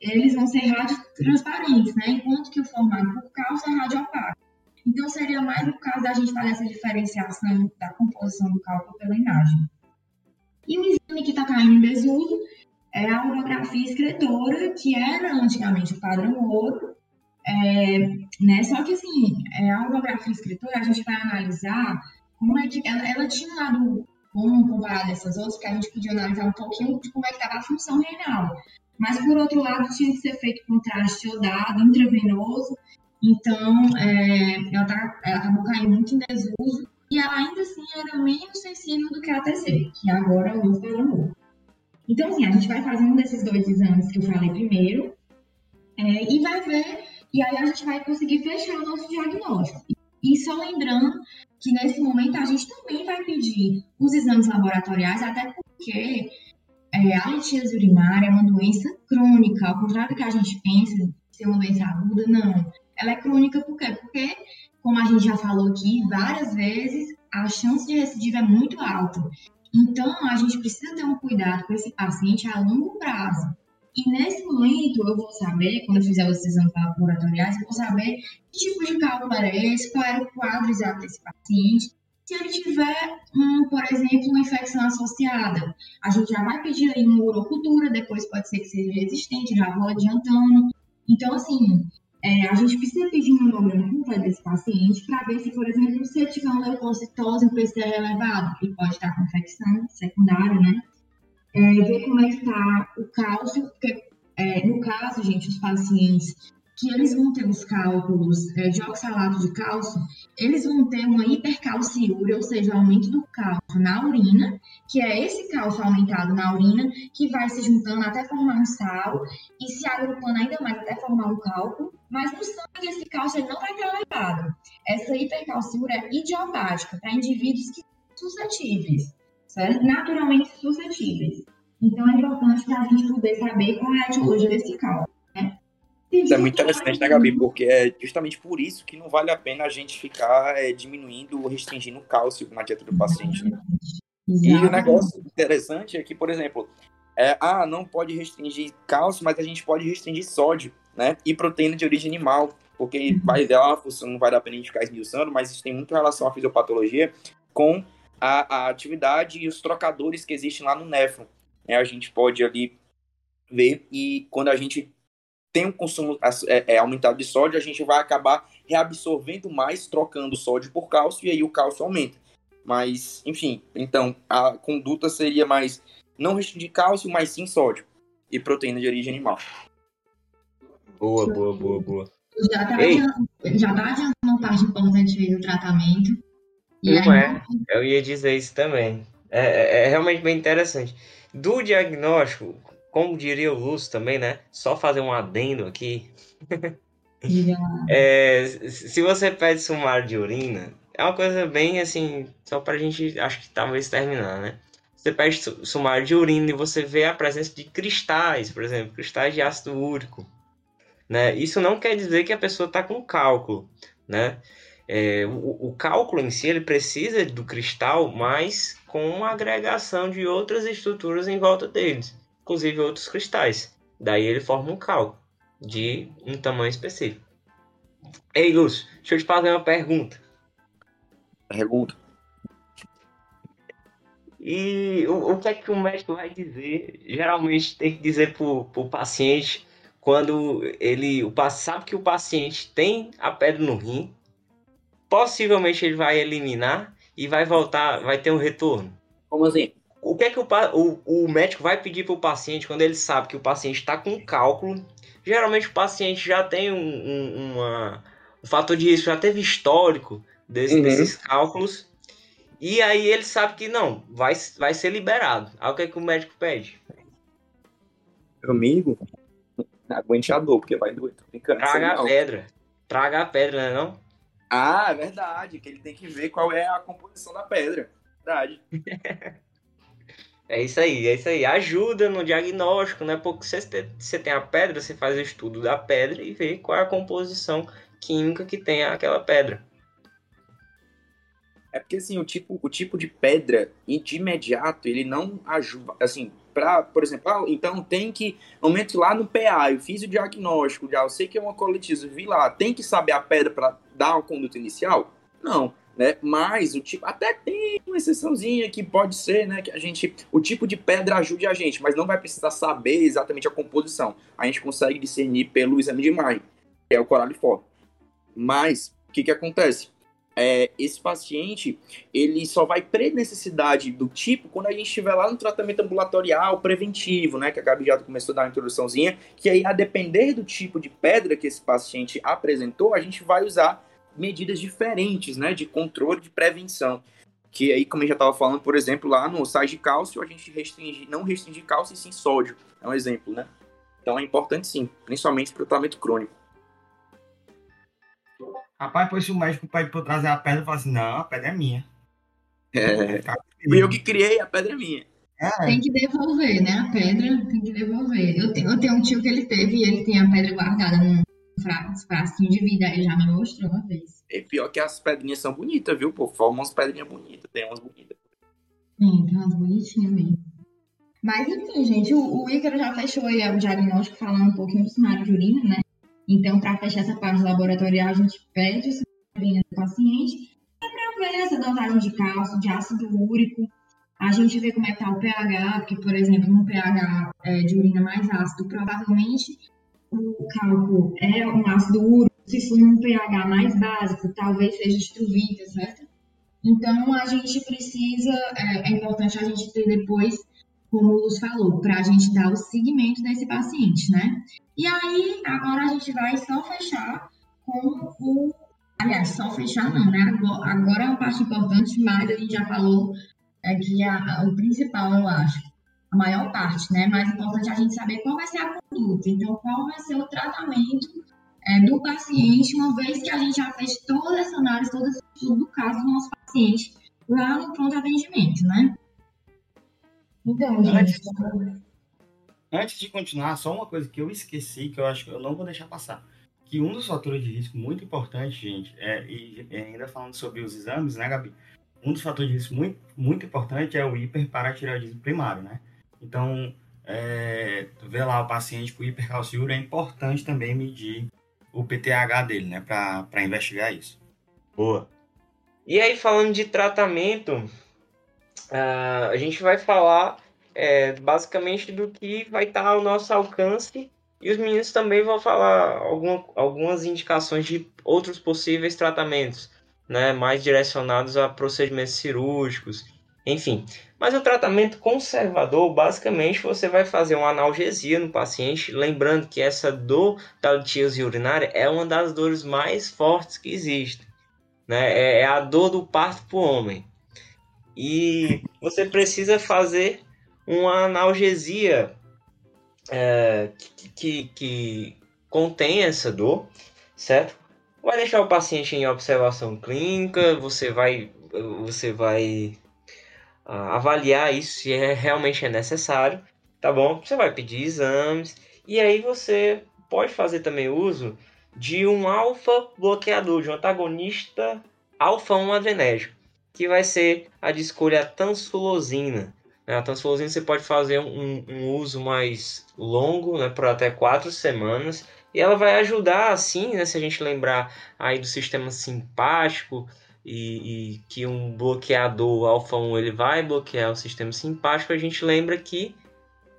eles vão ser radiotransparentes, né? Enquanto que o formado por cálcio é radiopaco. Então, seria mais no caso da gente fazer essa diferenciação da composição do cálculo pela imagem. E o exame que está caindo em desuso é a orografia excretora, que era antigamente o padrão ouro, é, né? Só que, assim, é, a orografia excretora, a gente vai analisar como é que ela, ela tinha um lado bom comparado a essas outras, porque a gente podia analisar um pouquinho de como é que estava a função renal. Mas, por outro lado, tinha que ser feito contraste iodado, intravenoso, então é, ela, tá, ela acabou caindo muito em desuso, e ela ainda assim era menos sensível do que a ATC, que agora o uso pelo. Então, assim, a gente vai fazer um desses dois exames que eu falei primeiro, é, e vai ver, e aí a gente vai conseguir fechar o nosso diagnóstico. E só lembrando que nesse momento a gente também vai pedir os exames laboratoriais, até porque é, a litíase urinária é uma doença crônica, ao contrário do que a gente pensa ser uma doença aguda, não. Ela é crônica por quê? Porque, como a gente já falou aqui várias vezes, a chance de recidiva é muito alta. Então, a gente precisa ter um cuidado com esse paciente a longo prazo. E nesse momento eu vou saber, quando eu fizer os exames laboratoriais, eu vou saber que tipo de cálculo era esse, qual era o quadro exato desse paciente. Se ele tiver, um, por exemplo, uma infecção associada, a gente já vai pedir aí uma urocultura, depois pode ser que seja resistente, já vou adiantando. Então, assim, é, a gente precisa pedir um hemograma completo desse paciente para ver se, por exemplo, se ele tiver uma leucocitose, um PCR elevado, ele pode estar com infecção secundária, né? É, ver como é que está o cálcio, porque é, no caso, gente, os pacientes que eles vão ter os cálculos é, de oxalato de cálcio, eles vão ter uma hipercalciúria, ou seja, aumento do cálcio na urina, que é esse cálcio aumentado na urina, que vai se juntando até formar um sal, e se agrupando ainda mais até formar um cálculo, mas no sangue esse cálcio não vai estar elevado. Essa hipercalciúria é idiopática para indivíduos que são suscetíveis certo? naturalmente suscetíveis. Então, é importante para a gente poder saber qual é a etiologia desse cálculo. Né? Isso é muito interessante, né, Gabi? Porque é justamente por isso que não vale a pena a gente ficar é, diminuindo ou restringindo o cálcio na dieta do paciente. Né? E o negócio interessante é que, por exemplo, é, ah, não pode restringir cálcio, mas a gente pode restringir sódio, né? E proteína de origem animal, porque uhum. vai dar, não vai dar pra gente ficar esmiuçando, mas isso tem muita relação à fisiopatologia com a, a atividade e os trocadores que existem lá no néfron. Né? A gente pode ali ver e quando a gente tem um consumo é, é, aumentado de sódio, a gente vai acabar reabsorvendo mais, trocando sódio por cálcio, e aí o cálcio aumenta. Mas, enfim, então a conduta seria mais não restringir cálcio, mas sim sódio e proteína de origem animal. Boa, boa, boa, boa. Já está adiantando, já tá adiantando uma parte importante do tratamento. Não é, eu ia dizer isso também. É, é, é, realmente bem interessante. Do diagnóstico, como diria o Lúcio também, né? Só fazer um adendo aqui. é, se você pede sumário de urina, é uma coisa bem assim, só pra gente, acho que talvez terminar, né? Você pede sumário de urina e você vê a presença de cristais, por exemplo, cristais de ácido úrico. Né? Isso não quer dizer que a pessoa está com cálculo. Né? É, o, o, cálculo em si ele precisa do cristal, mas com uma agregação de outras estruturas em volta deles, inclusive outros cristais. Daí ele forma um cálculo de um tamanho específico. Ei, Lúcio, deixa eu te fazer uma pergunta. Pergunta. E o, o que é que o médico vai dizer? Geralmente tem que dizer para o paciente quando ele o, sabe que o paciente tem a pedra no rim, possivelmente ele vai eliminar e vai voltar, vai ter um retorno. Como assim? O que é que o, o, o médico vai pedir para o paciente quando ele sabe que o paciente está com cálculo? Geralmente o paciente já tem um, um, uma, um fator de risco, já teve histórico desse, uhum. desses cálculos. E aí ele sabe que não, vai, vai ser liberado. Aí o que é que o médico pede? Amigo, aguente a dor, porque vai doer. Traga a pedra. Traga a pedra, não é não? Ah, é verdade, que ele tem que ver qual é a composição da pedra. Verdade. é isso aí, é isso aí. Ajuda no diagnóstico, né? Porque você, você tem a pedra, você faz o estudo da pedra e vê qual é a composição química que tem aquela pedra. É porque assim, o tipo, o tipo de pedra de imediato, ele não ajuda, assim, para, por exemplo, ah, então tem que, aumento lá no PA, eu fiz o diagnóstico, já eu sei que é uma coletiza, vi lá, tem que saber a pedra para dar uma conduta inicial? Não, né? Mas o tipo, até tem uma exceçãozinha que pode ser, né, que a gente, o tipo de pedra ajude a gente, mas não vai precisar saber exatamente a composição. A gente consegue discernir pelo exame de imagem, que é o coraliforme. Mas o que que acontece? É, esse paciente ele só vai pré-necessidade do tipo quando a gente estiver lá no tratamento ambulatorial preventivo, né? Que a Gabi já começou a dar uma introduçãozinha, que aí a depender do tipo de pedra que esse paciente apresentou, a gente vai usar medidas diferentes, né? De controle de prevenção. Que aí, como eu já estava falando, por exemplo, lá no sais de cálcio, a gente restringe, não restringe cálcio e sim sódio. É um exemplo, né? Então é importante sim, principalmente para o tratamento crônico. Rapaz, depois se o médico pede pra eu trazer a pedra, eu falo assim, não, a pedra é minha. É. Fui eu que criei, a pedra é minha. É. Tem que devolver, né? A pedra tem que devolver. Eu tenho, eu tenho um tio que ele teve e ele tem a pedra guardada num frasquinho de vida, ele já me mostrou uma vez. É pior que as pedrinhas são bonitas, viu? Pô, formam umas pedrinhas bonitas, tem umas bonitas. Sim, tem umas bonitinhas mesmo. Mas enfim, gente, o, o Ícaro já fechou aí o diagnóstico falando um pouquinho do cenário de urina, né? Então, para fechar essa parte laboratorial, a gente pede essa urina do paciente para ver essa dosagem de cálcio, de ácido úrico. A gente vê como é que está o pH, porque, por exemplo, no pH é, de urina mais ácido, provavelmente o cálculo é um ácido úrico. Se for num pH mais básico, talvez seja estruvita, certo? Então, a gente precisa, é, é importante a gente ter depois como o Luz falou, para a gente dar o segmento desse paciente, né? E aí, agora a gente vai só fechar com o. Aliás, só fechar não, né? Agora, é uma parte importante, mas a gente já falou aqui é a, o principal, eu acho. A maior parte, né? Mais importante é a gente saber qual vai ser a conduta. Então, qual vai ser o tratamento é, do paciente, uma vez que a gente já fez toda essa análise, todo esse estudo do caso do nosso paciente lá no pronto atendimento, né? Então, gente. Antes de continuar, só uma coisa que eu esqueci, que eu acho que eu não vou deixar passar. Que um dos fatores de risco muito importante, gente, é, e ainda falando sobre os exames, né, Gabi? Um dos fatores de risco muito, muito importante é o hiperparatireoidismo primário, né? Então, é, ver lá o paciente com hipercalciúria, é importante também medir o PTH dele, né, para investigar isso. Boa. E aí, falando de tratamento, Uh, a gente vai falar é, basicamente do que vai estar ao nosso alcance e os meninos também vão falar alguma, algumas indicações de outros possíveis tratamentos, né, mais direcionados a procedimentos cirúrgicos, enfim. Mas o tratamento conservador, basicamente, você vai fazer uma analgesia no paciente, lembrando que essa dor da litíase urinária é uma das dores mais fortes que existe. Né? É, é a dor do parto para o homem e você precisa fazer uma analgesia é, que, que, que contém essa dor, certo? Vai deixar o paciente em observação clínica, você vai, você vai uh, avaliar isso se é, realmente é necessário, tá bom? Você vai pedir exames e aí você pode fazer também uso de um alfa bloqueador, de um antagonista alfa-1 adrenérgico, que vai ser a de escolha tansulosina. Né? A tansulosina você pode fazer um, um uso mais longo, né, por até quatro semanas, e ela vai ajudar, assim, né, se a gente lembrar aí do sistema simpático, e, e, que um bloqueador alfa 1 ele vai bloquear o sistema simpático, a gente lembra que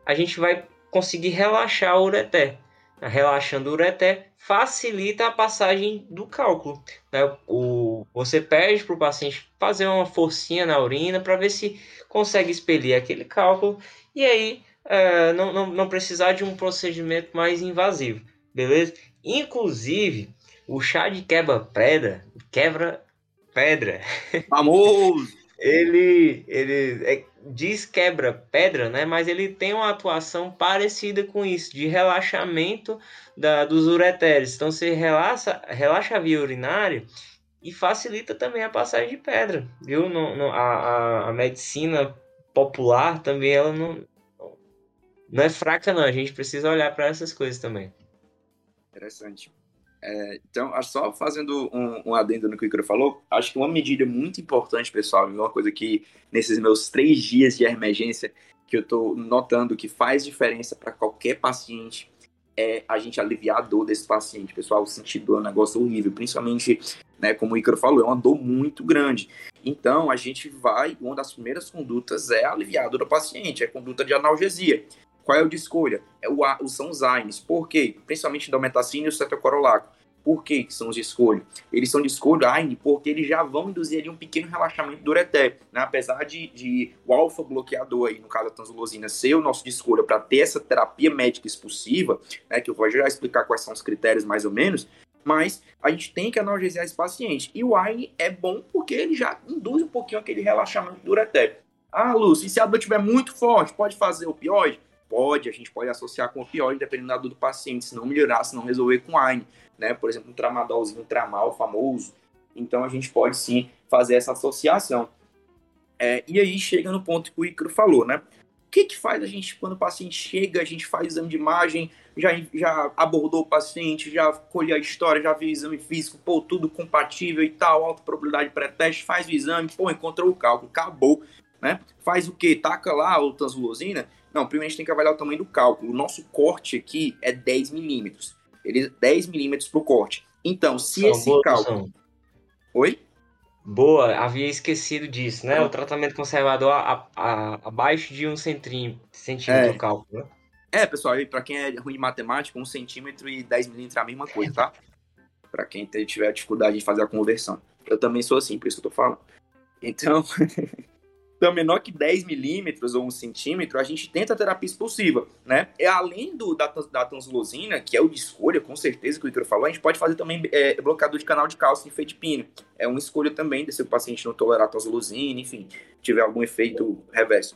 a gente vai conseguir relaxar o ureter. Relaxando o ureter facilita a passagem do cálculo. Né? O, você pede para o paciente fazer uma forcinha na urina para ver se consegue expelir aquele cálculo e aí é, não, não, não precisar de um procedimento mais invasivo, beleza? Inclusive, o chá de quebra-pedra, quebra pedra. Famoso! Ele ele é, diz quebra pedra, né? Mas ele tem uma atuação parecida com isso, de relaxamento da, dos ureteres. Então você relaxa, relaxa a via urinária e facilita também a passagem de pedra, viu? No, no a, a, a, medicina popular também ela não, não é fraca não. A gente precisa olhar para essas coisas também. Interessante. É, então, só fazendo um, um, adendo no que o Icaro falou, acho que uma medida muito importante, pessoal, uma coisa que nesses meus três dias de emergência que eu estou notando que faz diferença para qualquer paciente é a gente aliviar a dor desse paciente, pessoal. Sentir dor é um negócio horrível, principalmente, né, como o Icaro falou, é uma dor muito grande. Então, a gente vai, uma das primeiras condutas é aliviar a dor do paciente, é a conduta de analgesia. Qual é o de escolha? É o, são os AINES. Por quê? Principalmente da metacina e o cetocorolaco. Por que, que são os de escolha? Eles são de escolha AINE porque eles já vão induzir ali um pequeno relaxamento do ureter. Né? Apesar de, de o alfa bloqueador, aí, no caso da tanzulosina, ser o nosso de escolha para ter essa terapia médica expulsiva, né, que eu vou já explicar quais são os critérios mais ou menos, mas a gente tem que analgesiar esse paciente. E o AINE é bom porque ele já induz um pouquinho aquele relaxamento do ureter. Ah, Lúcio, e se a dor estiver muito forte, pode fazer opioide? Pode, a gente pode associar com opioide, dependendo da dor do paciente, se não melhorar, se não resolver com AINE, né? Por exemplo, um tramadolzinho, um tramal famoso. Então, a gente pode sim fazer essa associação. É, e aí chega no ponto que o Icaro falou, né? O que, que faz a gente, quando o paciente chega, a gente faz exame de imagem, já, já abordou o paciente, já colheu a história, já viu o exame físico, pô, tudo compatível e tal, alta probabilidade pré-teste, faz o exame, pô, encontrou o cálculo, acabou, né? Faz o quê? Taca lá o tanzulosina, não, primeiro a gente tem que avaliar o tamanho do cálculo. O nosso corte aqui é 10 milímetros. Ele é 10 milímetros para o corte. Então, se São esse cálculo. Oi? Boa, havia esquecido disso, né? O tratamento conservador a, a, abaixo de um centímetro, centímetro é. cálculo, né? É, pessoal, para quem é ruim de matemática, um centímetro e 10 milímetros é a mesma coisa, tá? para quem tiver dificuldade de fazer a conversão. Eu também sou assim, por isso que eu tô falando. Então, então, menor que 10 milímetros ou 1 centímetro, a gente tenta a terapia expulsiva, né? É, além do, da, da tanzulosina, que é o de escolha, com certeza, que o Icaro falou, a gente pode fazer também é, bloqueador de canal de cálcio em fetipina. É uma escolha também, se o paciente não tolerar tanzulosina, enfim, tiver algum efeito reverso.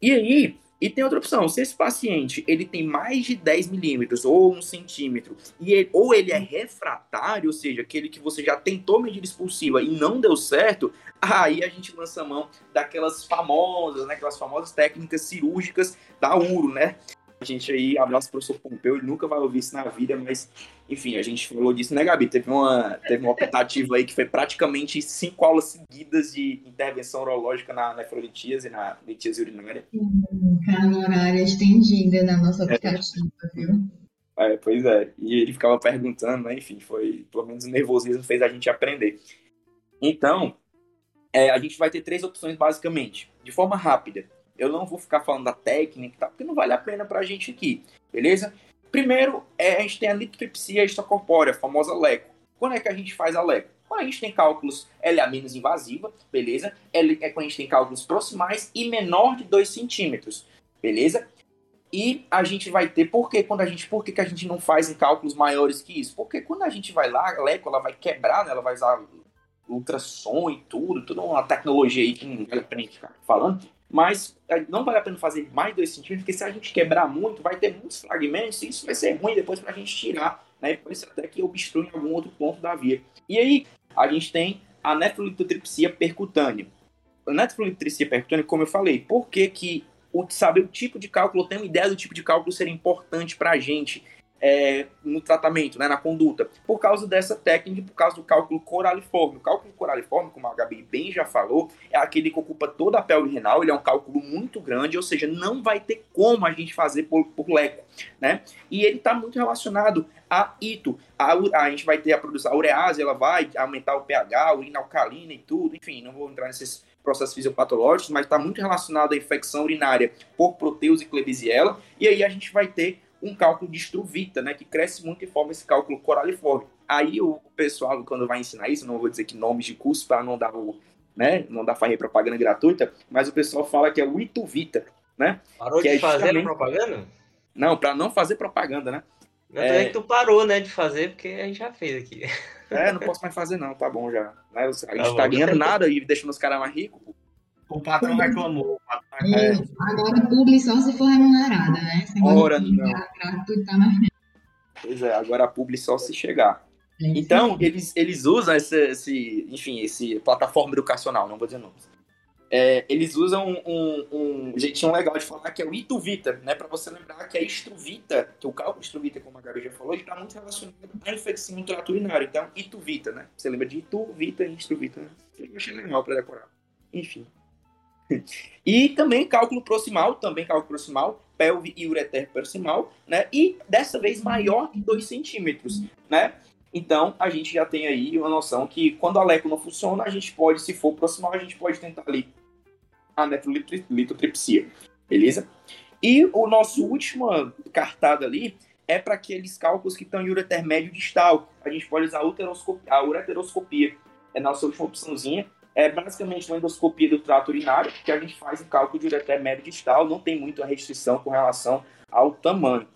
E aí, e tem outra opção, se esse paciente ele tem mais de 10 milímetros ou 1 centímetro, e ele, ou ele é refratário, ou seja, aquele que você já tentou medida expulsiva e não deu certo, aí a gente lança a mão daquelas famosas, né, aquelas famosas técnicas cirúrgicas da URO, né? A gente aí, abraço pro professor Pompeu, ele nunca vai ouvir isso na vida, mas enfim, a gente falou disso, né, Gabi? Teve uma, teve uma optativa aí que foi praticamente cinco aulas seguidas de intervenção urológica na nefrolitíase, na litíase urinária. Carga horária estendida na nossa aplicativa, é. viu? É, pois é. E ele ficava perguntando, né? Enfim, foi, pelo menos o nervosismo fez a gente aprender. Então, é, a gente vai ter três opções basicamente. De forma rápida, eu não vou ficar falando da técnica, tá, porque não vale a pena pra gente aqui, beleza? Primeiro, é, a gente tem a litotripsia extracorpórea, a famosa LECO. Quando é que a gente faz a LECO? Quando a gente tem cálculos LA menos invasiva, beleza? É quando a gente tem cálculos proximais e menor de 2 centímetros, beleza? E a gente vai ter, por que quando a gente, por que, a gente não faz em cálculos maiores que isso? Porque quando a gente vai lá, a LECO ela vai quebrar, né? ela vai usar ultrassom e tudo, toda uma tecnologia aí que não vale a pena ficar falando mas é, não vale a pena fazer mais 2 centímetros, porque se a gente quebrar muito, vai ter muitos fragmentos e isso vai ser ruim depois para a gente tirar, né? Pode ser até que obstrui algum outro ponto da via. E aí, a gente tem a nefrolitotripsia percutânea. A nefrolitotripsia percutânea, como eu falei, por que que o, saber o tipo de cálculo, ter uma ideia do tipo de cálculo seria importante para a gente é, no tratamento, né, na conduta, por causa dessa técnica, por causa do cálculo coraliforme. O cálculo coraliforme, como a Gabi bem já falou, é aquele que ocupa toda a pele renal, ele é um cálculo muito grande, ou seja, não vai ter como a gente fazer por, por leco, né? E ele está muito relacionado a ito. A, a, gente vai ter a produção, a urease, ela vai aumentar o pH, a urina alcalina e tudo, enfim, não vou entrar nesses processos fisiopatológicos, mas está muito relacionado à infecção urinária por proteus e Klebsiella, e aí a gente vai ter um cálculo de Struvita, né, que cresce muito e forma esse cálculo coraliforme. Aí o pessoal, quando vai ensinar isso, não vou dizer que nomes de curso para não dar o, né, não dar fazer propaganda gratuita, mas o pessoal fala que é o Ituvita, né? Parou de é fazer justamente... propaganda? Não, para não fazer propaganda, né? Não é... que tu parou, né, de fazer, porque a gente já fez aqui. É, não posso mais fazer não, tá bom já. Né? A gente tá, tá ganhando nada e deixando os caras mais ricos. O patrão reclamou. É, agora o publi só se for remunerada, né? Ora, não. Tá na pois é, agora a publi só se chegar. É então, eles, eles usam esse, esse, enfim, esse plataforma educacional, não vou dizer nomes. É, eles usam um, um, um, jeitinho legal de falar que é o Ituvita, né? Para você lembrar que a Estruvita, que o cálculo Estruvita, como a Gabi já falou, está muito relacionado à infecção do trato urinário. Então, Ituvita, né? Você lembra de Ituvita e Estruvita, né? Eu achei legal para decorar. Enfim. E também cálculo proximal, também cálculo proximal, pelve e ureter proximal, né? E dessa vez maior de 2 centímetros, né? Então, a gente já tem aí uma noção que quando a leco não funciona, a gente pode, se for proximal, a gente pode tentar ali a nefrolitotripsia, beleza? E o nosso último cartado ali é para aqueles cálculos que estão em ureter médio distal. A gente pode usar a, a ureteroscopia. É a nossa última opçãozinha é basicamente uma endoscopia do trato urinário, que a gente faz o cálculo de ureter médio distal, não tem muita restrição com relação ao tamanho.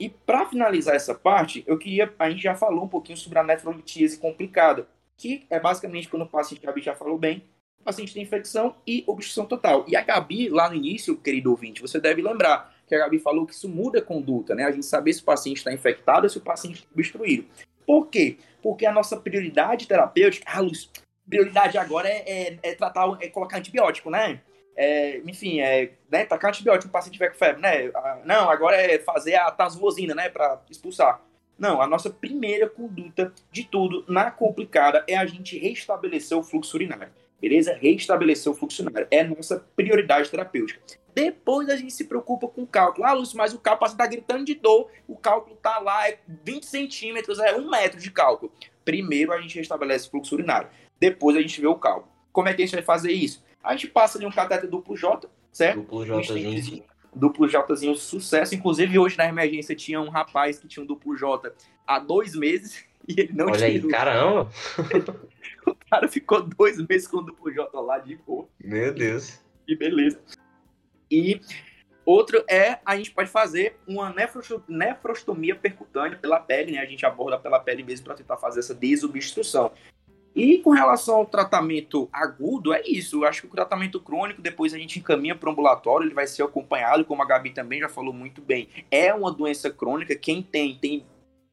E para finalizar essa parte, eu queria, a gente já falou um pouquinho sobre a nefrolitíase complicada, que é basicamente quando o paciente, Gabi já falou bem, o paciente tem infecção e obstrução total. E a Gabi, lá no início, querido ouvinte, você deve lembrar que a Gabi falou que isso muda a conduta, né? A gente saber se o paciente está infectado ou se o paciente está obstruído. Por quê? Porque a nossa prioridade terapêutica, ah, Luz, prioridade agora é, é, é, tratar, é colocar antibiótico, né? É, enfim, é, né, tacar antibiótico no paciente tiver com febre, né? Ah, não, agora é fazer a tasvosina, né, para expulsar. Não, a nossa primeira conduta de tudo na complicada é a gente restabelecer o fluxo urinário, beleza? Restabelecer o fluxo urinário é a nossa prioridade terapêutica. Depois a gente se preocupa com o cálculo. Ah, Lúcio, mas o cálculo está gritando de dor, o cálculo está lá, é 20 centímetros, é um metro de cálculo. Primeiro a gente restabelece o fluxo urinário. Depois a gente vê o cálculo. Como é que a gente vai fazer isso? A gente passa de um cateter duplo J, certo? Duplo Jzinho. Duplo Jzinho, sucesso. Inclusive, hoje na emergência tinha um rapaz que tinha um duplo J há dois meses e ele não Olha tirou. aí, caramba! o cara ficou dois meses com o duplo J lá de boa. Meu Deus. Que beleza. E outro é, a gente pode fazer uma nefrostomia percutânea pela pele, né? A gente aborda pela pele mesmo para tentar fazer essa desobstrução. E com relação ao tratamento agudo, é isso. Eu acho que o tratamento crônico, depois a gente encaminha para o ambulatório, ele vai ser acompanhado, como a Gabi também já falou muito bem. É uma doença crônica, quem tem, tem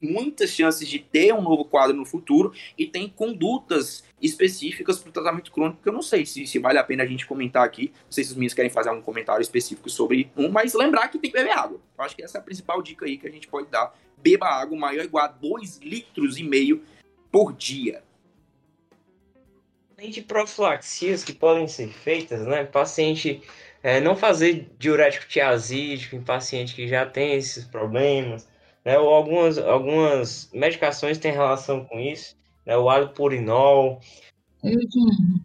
muitas chances de ter um novo quadro no futuro e tem condutas específicas para o tratamento crônico que eu não sei se, se vale a pena a gente comentar aqui. Não sei se os meninos querem fazer algum comentário específico sobre um, mas lembrar que tem que beber água. Eu acho que essa é a principal dica aí que a gente pode dar. Beba água maior ou igual a 2 litros e meio por dia de profilaxias que podem ser feitas, né? Paciente é, não fazer diurético tiazídico em paciente que já tem esses problemas, né? Ou algumas, algumas medicações têm relação com isso, né? O allopurinol. Eugênio,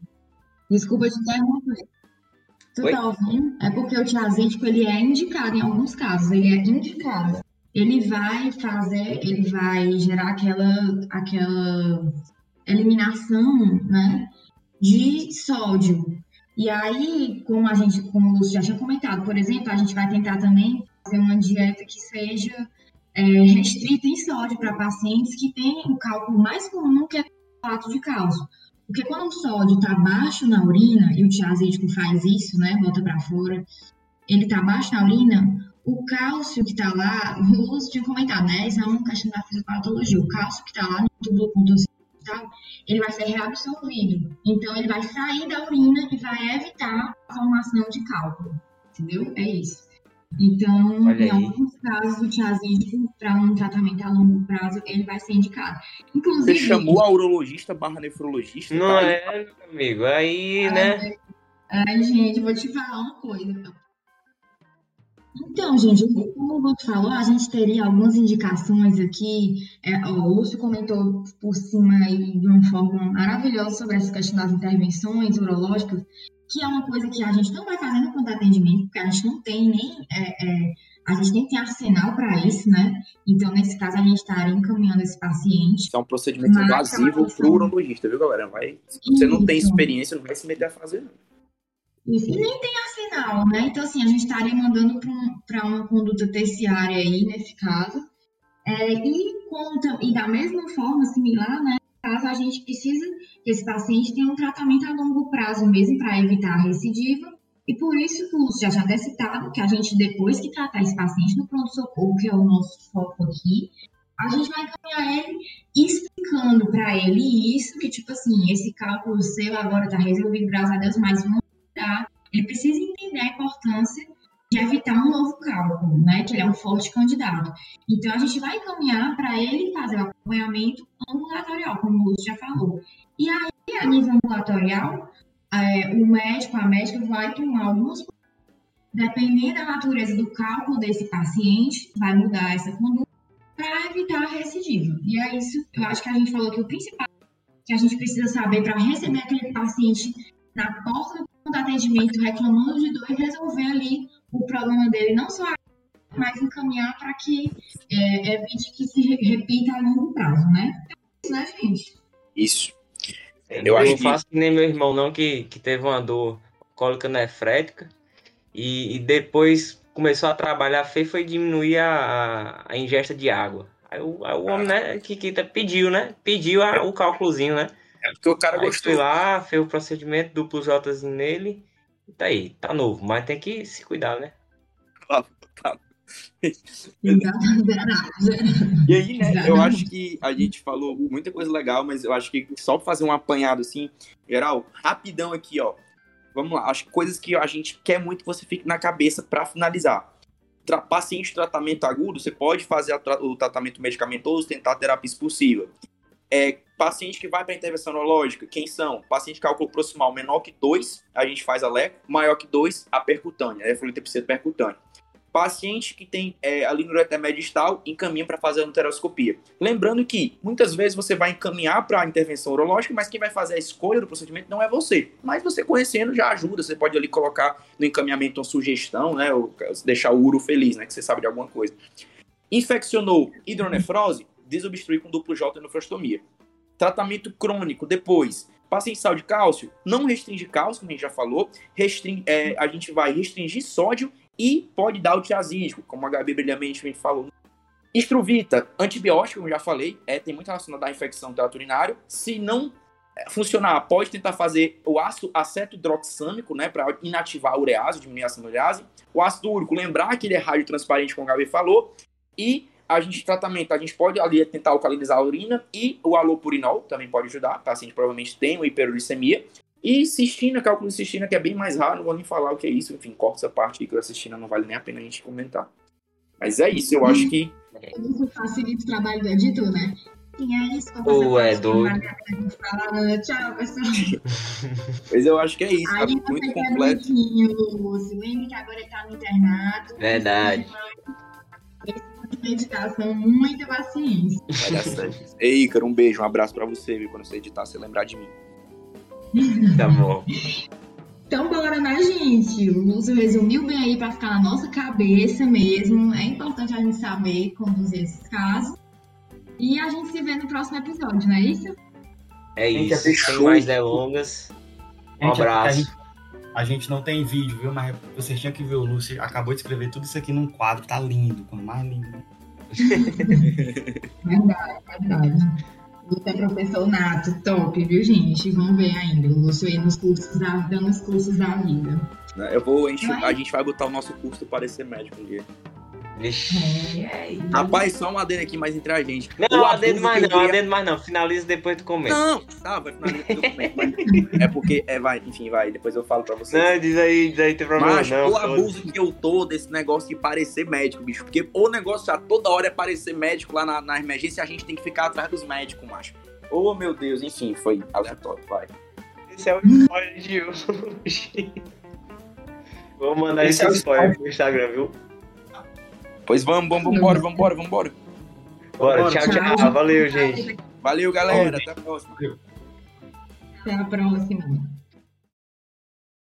desculpa te interromper. Tu Oi? tá ouvindo? É porque o tiazídico ele é indicado em alguns casos, ele é indicado. Ele vai fazer, ele vai gerar aquela, aquela eliminação, né? De sódio. E aí, como a gente, como o Lúcio já tinha comentado, por exemplo, a gente vai tentar também fazer uma dieta que seja é, restrita em sódio para pacientes que têm o cálculo mais comum, que é o fato de cálcio. Porque quando o sódio está baixo na urina, e o tiazídico faz isso, né, bota para fora, ele está baixo na urina, o cálcio que está lá, o Lúcio tinha comentado, né, isso é uma questão da fisiopatologia, o cálcio que está lá no túbulo contorcido tá? Ele vai ser reabsorvido. Então, ele vai sair da urina e vai evitar a formação de cálculo. Entendeu? É isso. Então, em aí. alguns casos, o tiazídico, para um tratamento a longo prazo, ele vai ser indicado. Inclusive, Você chamou a urologista barra nefrologista? Não tá aí. é, meu amigo? Aí, né? Ai, gente, vou te falar uma coisa. Então, gente, como o Guto falou, a gente teria algumas indicações aqui. É, ó, o Lúcio comentou por cima aí de uma forma maravilhosa sobre essa questão das intervenções urológicas, que é uma coisa que a gente não vai fazer no ponto de atendimento, porque a gente não tem nem. é, é, a gente nem tem arsenal para isso, né? Então, nesse caso, a gente estaria encaminhando esse paciente. Isso é um procedimento invasivo chama pro urologista, viu, galera? Vai, se você não tem experiência, não vai se meter a fazer, não. Isso, e nem tem arsenal, né? Então, assim, a gente estaria mandando para uma conduta terciária aí, nesse caso. É, e, conta, e da mesma forma, similar, né? Caso a gente precisa que esse paciente tenha um tratamento a longo prazo mesmo para evitar a recidiva. E por isso que o Lúcio já já até citado, que a gente, depois que tratar esse paciente no pronto-socorro, que é o nosso foco aqui, a gente vai encaminhar ele explicando para ele isso, que tipo assim, esse cálculo seu agora tá resolvido, graças a Deus, mas vamos Ele precisa entender a importância de evitar um novo cálculo, né? Que ele é um forte candidato. Então, a gente vai encaminhar para ele fazer o acompanhamento ambulatorial, como o Lúcio já falou. E aí, a nível ambulatorial, é, o médico, a médica vai tomar algumas dependendo da natureza do cálculo desse paciente, vai mudar essa conduta para evitar a recidiva. E é isso, eu acho que a gente falou que o principal que a gente precisa saber para receber aquele paciente na porta do atendimento reclamando de dor e resolver ali o problema dele, não só mas encaminhar para que é, evite que se re- repita a longo prazo, né? É isso, né, gente? Isso. Eu Eu acho não que- faço que nem meu irmão, não, que, que teve uma dor cólica nefrética e, e depois começou a trabalhar feio foi diminuir a, a, a ingesta de água. Aí o, aí o homem, né, que, que pediu, né? Pediu a- o cálculozinho, né? É porque o cara Aí gostou. fui lá, fez o procedimento, duplo Jzinho nele. E tá aí, tá novo, mas tem que se cuidar, né? E aí, né, eu acho que a gente falou muita coisa legal, mas eu acho que só pra fazer um apanhado assim, geral, rapidão aqui, ó. Vamos lá, acho que coisas que a gente quer muito que você fique na cabeça pra finalizar. Tra paciente de tratamento agudo, você pode fazer o tratamento medicamentoso, tentar a terapia expulsiva. É, paciente que vai para intervenção neurológica, quem são? Paciente cálculo proximal menor que 2, a gente faz a LECO, maior que 2, a percutânea, a efloripsia percutânea. Paciente que tem é, ali no ureter distal, encaminha para fazer a uteroscopia. Lembrando que muitas vezes você vai encaminhar para a intervenção urológica, mas quem vai fazer a escolha do procedimento não é você. Mas você conhecendo já ajuda, você pode ali colocar no encaminhamento uma sugestão, né, ou deixar o uro feliz, né, que você sabe de alguma coisa. Infeccionou hidronefrose, desobstruir com duplo J nefrostomia. Tratamento crônico, depois, paciente sal de cálcio, não restringe cálcio, como a gente já falou, restring, é, a gente vai restringir sódio e pode dar o tiazídico, como a Gabi brilhamente falou. Estruvita, antibiótico, como já falei, é, tem muito relacionado à infecção trato urinário. Se não é, funcionar, pode tentar fazer o ácido aceto hidroxâmico, né, para inativar a urease, diminuir a da urease. O ácido úrico, lembrar que ele é radiotransparente, como a Gabi falou. E a gente, tratamento, a gente pode ali tentar alcalinizar a urina e o alopurinol também pode ajudar. O paciente provavelmente tem uma hiperuricemia. E cistina, cálculo de cistina, que é bem mais raro, não vou nem falar o que é isso. Enfim, corta essa parte aí, que a cistina não vale nem a pena a gente comentar. Mas é isso, eu acho que Isso facilita o trabalho do editor, né? Sim, é isso. Pô, é doido. Falando, tchau, pessoal. Mas eu acho que é isso, tá Aí muito você quer completo. Lembre que agora ele tá no internato. Verdade. Meditação, muita paciência. Vai dar certo. Ei, Ícaro, um beijo, um abraço pra você, viu? Quando você editar, você lembrar de mim. Tá bom. Então, bora, né, gente? O Lúcio resumiu bem aí pra ficar na nossa cabeça mesmo. É importante a gente saber conduzir esses casos. E a gente se vê no próximo episódio, não é isso? É isso. Sem mais delongas. Um abraço. A gente, não tem vídeo, viu? Mas vocês tinham que ver o Lúcio. Acabou de escrever tudo isso aqui num quadro. Tá lindo. Quando mais lindo. né? Verdade, verdade. O Lúcio é professor nato, top, viu, gente? Vamos ver ainda. O Lúcio aí nos cursos da, dando os cursos da vida. Eu vou, a gente, Vai. a gente vai botar o nosso curso para ser médico um dia. Vixe, aí. Rapaz, só um adendo aqui mais entre a gente. Não, O adendo mais não, queria- adendo mais não. Finaliza depois do começo. Não, tá, vai finalizar mas- É porque, é, vai, enfim, vai, depois eu falo pra vocês. Não, diz aí, diz aí, tem problema Mas não. o abuso que eu tô desse negócio de parecer médico, bicho. Porque o negócio já toda hora é parecer médico lá na, na emergência e a gente tem que ficar atrás dos médicos, macho. Oh, meu Deus, enfim, foi aleatório, vai. Esse é o spoiler de hoje. Vou mandar Esse esse é spoiler pro Instagram, viu? Pois vamos, vamos, vambora, vambora, vambora. Bora, Bora. tchau, tchau. Valeu, gente. Valeu, galera. Até a próxima. Até a próxima.